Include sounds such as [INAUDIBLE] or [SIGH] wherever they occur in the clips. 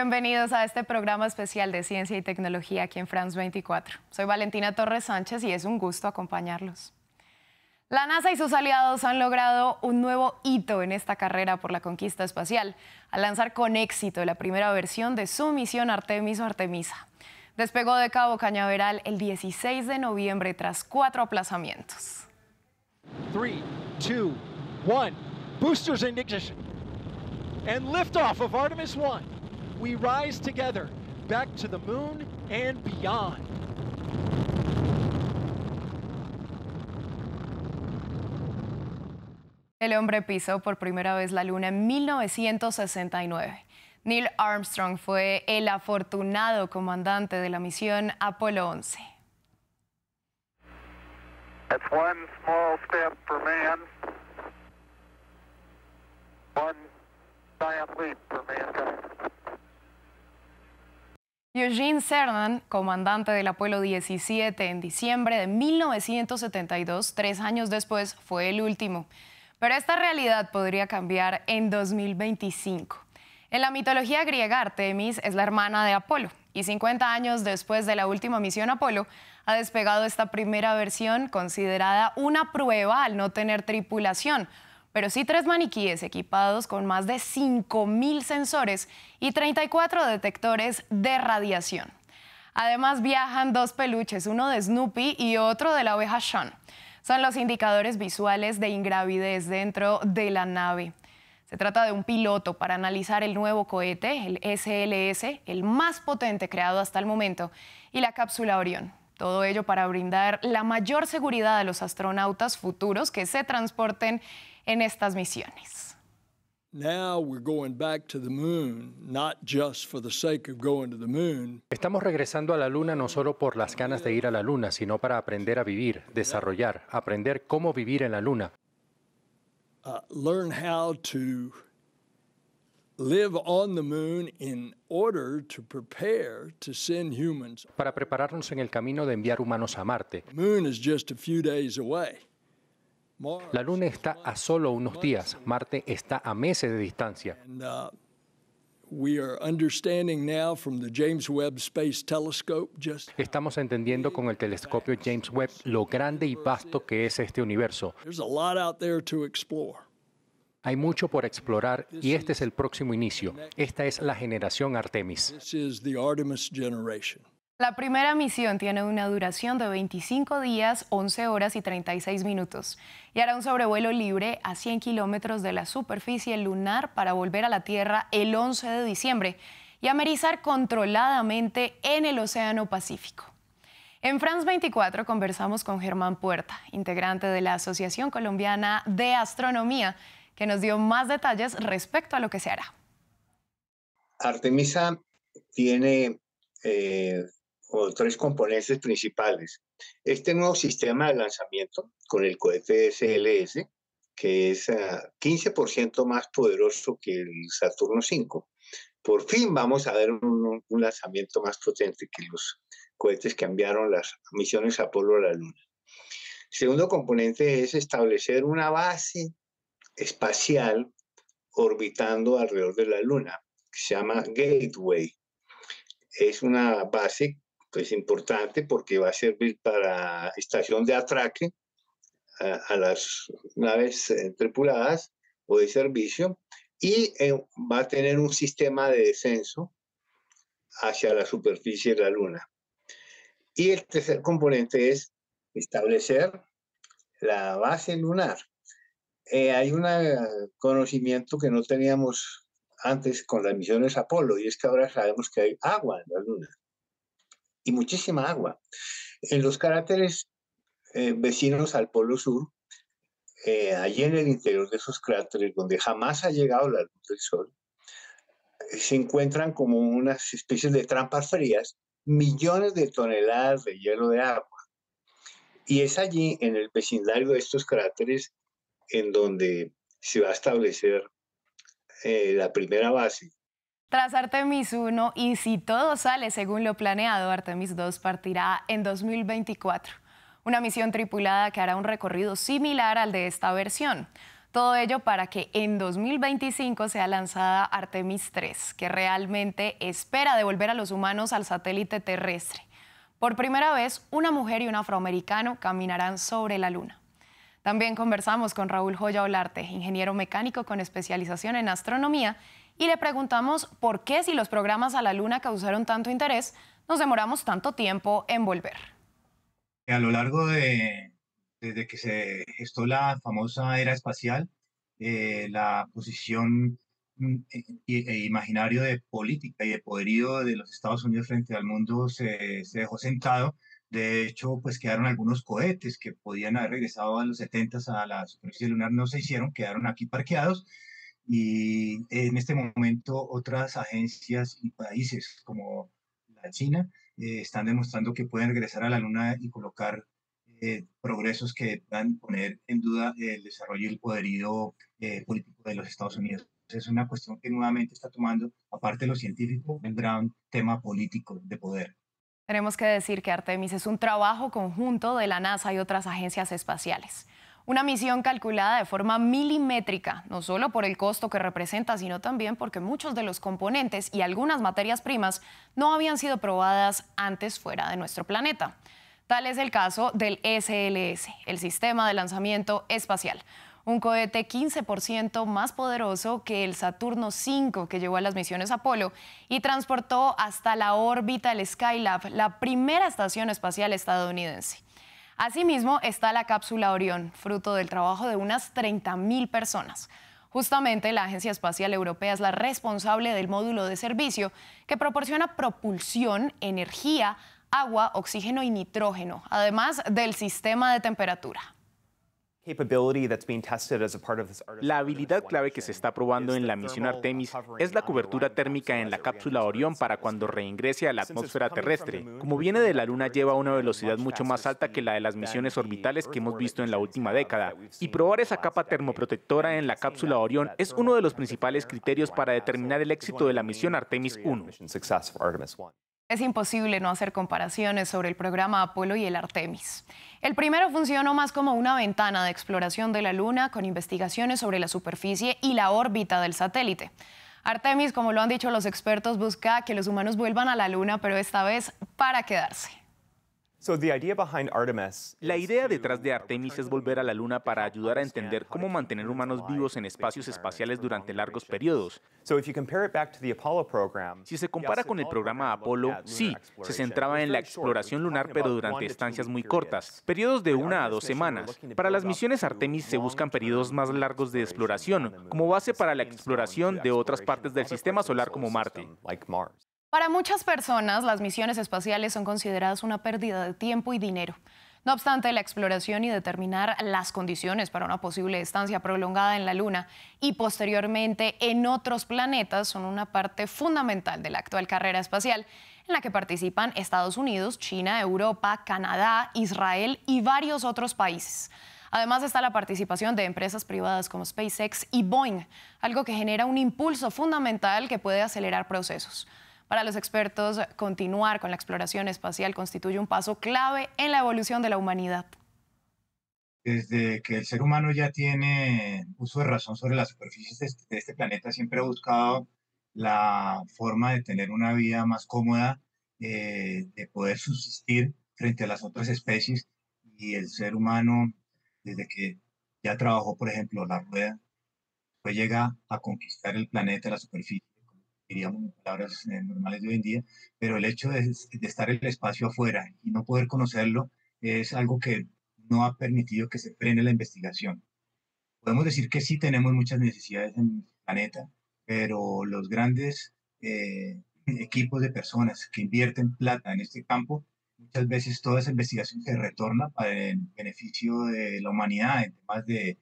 bienvenidos a este programa especial de ciencia y tecnología aquí en France 24. Soy Valentina Torres Sánchez y es un gusto acompañarlos. La NASA y sus aliados han logrado un nuevo hito en esta carrera por la conquista espacial, al lanzar con éxito la primera versión de su misión Artemis o Artemisa. Despegó de Cabo Cañaveral el 16 de noviembre tras cuatro aplazamientos. 3, 2, 1. Boosters ignition. And liftoff of Artemis 1. We rise together back to the moon and beyond. El hombre pisó por primera vez la luna en 1969. Neil Armstrong fue el afortunado comandante de la misión Apolo 11. That's one small step for man, one giant leap for mankind. Eugene Cernan, comandante del Apolo 17 en diciembre de 1972, tres años después, fue el último. Pero esta realidad podría cambiar en 2025. En la mitología griega, Artemis es la hermana de Apolo y 50 años después de la última misión Apolo, ha despegado esta primera versión considerada una prueba al no tener tripulación, pero sí tres maniquíes equipados con más de 5.000 sensores y 34 detectores de radiación. Además viajan dos peluches, uno de Snoopy y otro de la oveja Sean son los indicadores visuales de ingravidez dentro de la nave. Se trata de un piloto para analizar el nuevo cohete, el SLS, el más potente creado hasta el momento, y la cápsula Orión. Todo ello para brindar la mayor seguridad a los astronautas futuros que se transporten en estas misiones. Estamos regresando a la luna no solo por las ganas de ir a la luna, sino para aprender a vivir, desarrollar, aprender cómo vivir en la luna. Uh, learn how to live on the moon in order to prepare to send humans. Para prepararnos en el camino de enviar humanos a Marte. moon is just a few days away. La Luna está a solo unos días, Marte está a meses de distancia. Estamos entendiendo con el telescopio James Webb lo grande y vasto que es este universo. Hay mucho por explorar y este es el próximo inicio. Esta es la generación Artemis. La primera misión tiene una duración de 25 días, 11 horas y 36 minutos y hará un sobrevuelo libre a 100 kilómetros de la superficie lunar para volver a la Tierra el 11 de diciembre y amerizar controladamente en el Océano Pacífico. En France 24 conversamos con Germán Puerta, integrante de la Asociación Colombiana de Astronomía, que nos dio más detalles respecto a lo que se hará. Artemisa tiene eh, o tres componentes principales. Este nuevo sistema de lanzamiento con el cohete SLS, que es 15% ah, más poderoso que el Saturno 5. Por fin vamos a ver un, lanzamiento más potente que los cohetes que enviaron las misiones Apolo a la Luna. segundo componente es establecer una base espacial orbitando alrededor de la Luna, que se llama Gateway. Es una base pues importante porque va a servir para estación de atraque a, las naves eh, tripuladas o de servicio y eh, va a tener un sistema de descenso hacia la superficie de la Luna. Y el tercer componente es establecer la base lunar. Eh, hay un conocimiento que no teníamos antes con las misiones Apolo y es que ahora sabemos que hay agua en la Luna y muchísima agua. En los cráteres eh, vecinos al Polo Sur, eh, allí en el interior de esos cráteres, donde jamás ha llegado la luz del Sol, se encuentran como unas especies de trampas frías, millones de toneladas de hielo de agua. Y es allí, en el vecindario de estos cráteres, en donde se va a establecer eh, la primera base tras Artemis 1 y si todo sale según lo planeado, Artemis 2 partirá en 2024. Una misión tripulada que hará un recorrido similar al de esta versión. Todo ello para que en 2025 sea lanzada Artemis 3, que realmente espera devolver a los humanos al satélite terrestre. Por primera vez, una mujer y un afroamericano caminarán sobre la Luna. También conversamos con Raúl Joya Olarte, ingeniero mecánico con especialización en astronomía, y le preguntamos por qué si los programas a la Luna causaron tanto interés, nos demoramos tanto tiempo en volver. A lo largo de, desde que se gestó la famosa era espacial, eh, la posición mm, e, e, imaginario de política y de poderío de los Estados Unidos frente al mundo se, se, dejó sentado. De hecho, pues quedaron algunos cohetes que podían haber regresado a los 70 a la superficie lunar, no se hicieron, quedaron aquí parqueados. Y en este momento otras agencias y países como China eh, están demostrando que pueden regresar a la Luna y colocar eh, progresos que puedan poner en duda el desarrollo y el poderío eh, político de los Estados Unidos. Es una cuestión que nuevamente está tomando, aparte de lo científico, un gran tema político de poder. Tenemos que decir que Artemis es un trabajo conjunto de la NASA y otras agencias espaciales. Una misión calculada de forma milimétrica, no solo por el costo que representa, sino también porque muchos de los componentes y algunas materias primas no habían sido probadas antes fuera de nuestro planeta. Tal es el caso del SLS, el Sistema de Lanzamiento Espacial, un cohete 15% más poderoso que el Saturno V que llevó a las misiones Apolo y transportó hasta la órbita el Skylab, la primera estación espacial estadounidense. Asimismo está la cápsula Orión, fruto del trabajo de unas 30.000 personas. Justamente la Agencia Espacial Europea es la responsable del módulo de servicio que proporciona propulsión, energía, agua, oxígeno y nitrógeno, además del sistema de temperatura. La habilidad clave que se está probando en la misión Artemis es la cobertura térmica en la cápsula Orión para cuando reingrese a la atmósfera terrestre. Como viene de la Luna, lleva una velocidad mucho más alta que la de las misiones orbitales que hemos visto en la última década. Y probar esa capa termoprotectora en la cápsula Orión es uno de los principales criterios para determinar el éxito de la misión Artemis 1. Es imposible no hacer comparaciones sobre el programa Apolo y el Artemis. El primero funcionó más como una ventana de exploración de la Luna con investigaciones sobre la superficie y la órbita del satélite. Artemis, como lo han dicho los expertos, busca que los humanos vuelvan a la Luna, pero esta vez para quedarse. La idea detrás de Artemis es volver a la Luna para ayudar a entender cómo mantener humanos vivos en espacios espaciales durante largos periodos. Si se compara con el programa Apolo, sí, se centraba en la exploración lunar pero durante estancias muy cortas, periodos de una a dos semanas. Para las misiones Artemis se buscan periodos más largos de exploración, como base para la exploración de otras partes del sistema solar como Marte. Para muchas personas, las misiones espaciales son consideradas una pérdida de tiempo y dinero. No obstante, la exploración y determinar las condiciones para una posible estancia prolongada en la Luna y posteriormente en otros planetas son una parte fundamental de la actual carrera espacial en la que participan Estados Unidos, China, Europa, Canadá, Israel y varios otros países. Además está la participación de empresas privadas como SpaceX y Boeing, algo que genera un impulso fundamental que puede acelerar procesos. Para los expertos, continuar con la exploración espacial constituye un paso clave en la evolución de la humanidad. Desde que el ser humano ya tiene uso de razón sobre las superficies de este, este planeta, siempre ha buscado la forma de tener una vida más cómoda, eh, de poder subsistir frente a las otras especies. Y el ser humano, desde que ya trabajó, por ejemplo, la rueda, pues llega a conquistar el planeta, la superficie, diríamos palabras eh, normales de hoy en día, pero el hecho de, estar en el espacio afuera y no poder conocerlo es algo que no ha permitido que se frene la investigación. Podemos decir que sí tenemos muchas necesidades en el planeta, pero los grandes eh, [LAUGHS] equipos de personas que invierten plata en este campo, muchas veces toda esa investigación se retorna para el beneficio de la humanidad en temas de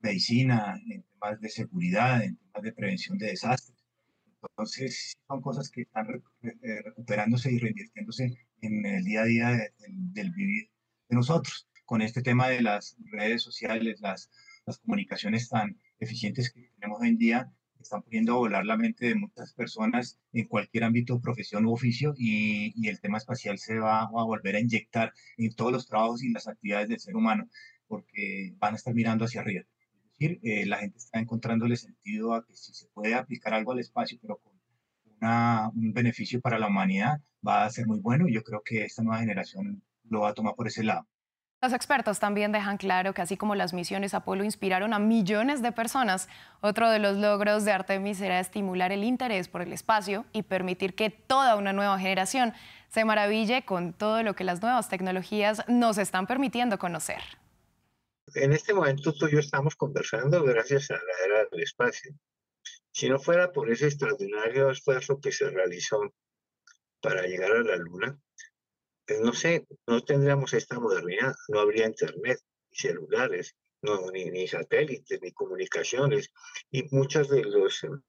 medicina, en temas de seguridad, en temas de prevención de desastres. Entonces, son cosas que están eh, recuperándose y reinvirtiéndose en el día a día del vivir de nosotros. Con este tema de las redes sociales, las, las comunicaciones tan eficientes que tenemos hoy en día, están poniendo a volar la mente de muchas personas en cualquier ámbito, profesión u oficio, y, y, el tema espacial se va a volver a inyectar en todos los trabajos y las actividades del ser humano, porque van a estar mirando hacia arriba. Decir, eh, la gente está encontrándole sentido a que si se puede aplicar algo al espacio, pero con una, un beneficio para la humanidad, va a ser muy bueno yo creo que esta nueva generación lo va a tomar por ese lado. Los expertos también dejan claro que así como las misiones Apolo inspiraron a millones de personas, otro de los logros de Artemis será estimular el interés por el espacio y permitir que toda una nueva generación se maraville con todo lo que las nuevas tecnologías nos están permitiendo conocer. En este momento tú y yo estamos conversando gracias a la era del espacio. Si no fuera por ese extraordinario esfuerzo que se realizó para llegar a la Luna, pues, no sé, no tendríamos esta modernidad, no habría internet, ni celulares, ni, ni satélites, ni comunicaciones, y muchos de los em,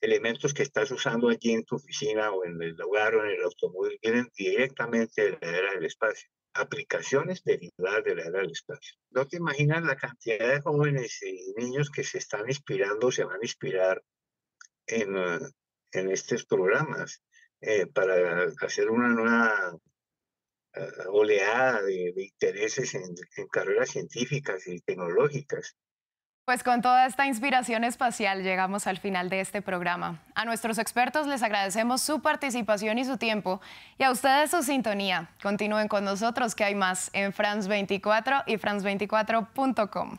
elementos que estás usando allí en tu oficina o en el hogar o en el automóvil vienen directamente de la era del espacio. Aplicaciones derivadas de la era del espacio. No te imaginas la cantidad de jóvenes y niños que se están inspirando, se van a inspirar en, uh, en estos programas eh, para hacer una nueva oleada de, intereses en, en carreras científicas y tecnológicas. Pues con toda esta inspiración espacial llegamos al final de este programa. A nuestros expertos les agradecemos su participación y su tiempo y a ustedes su sintonía. Continúen con nosotros que hay más en France 24 y france24.com.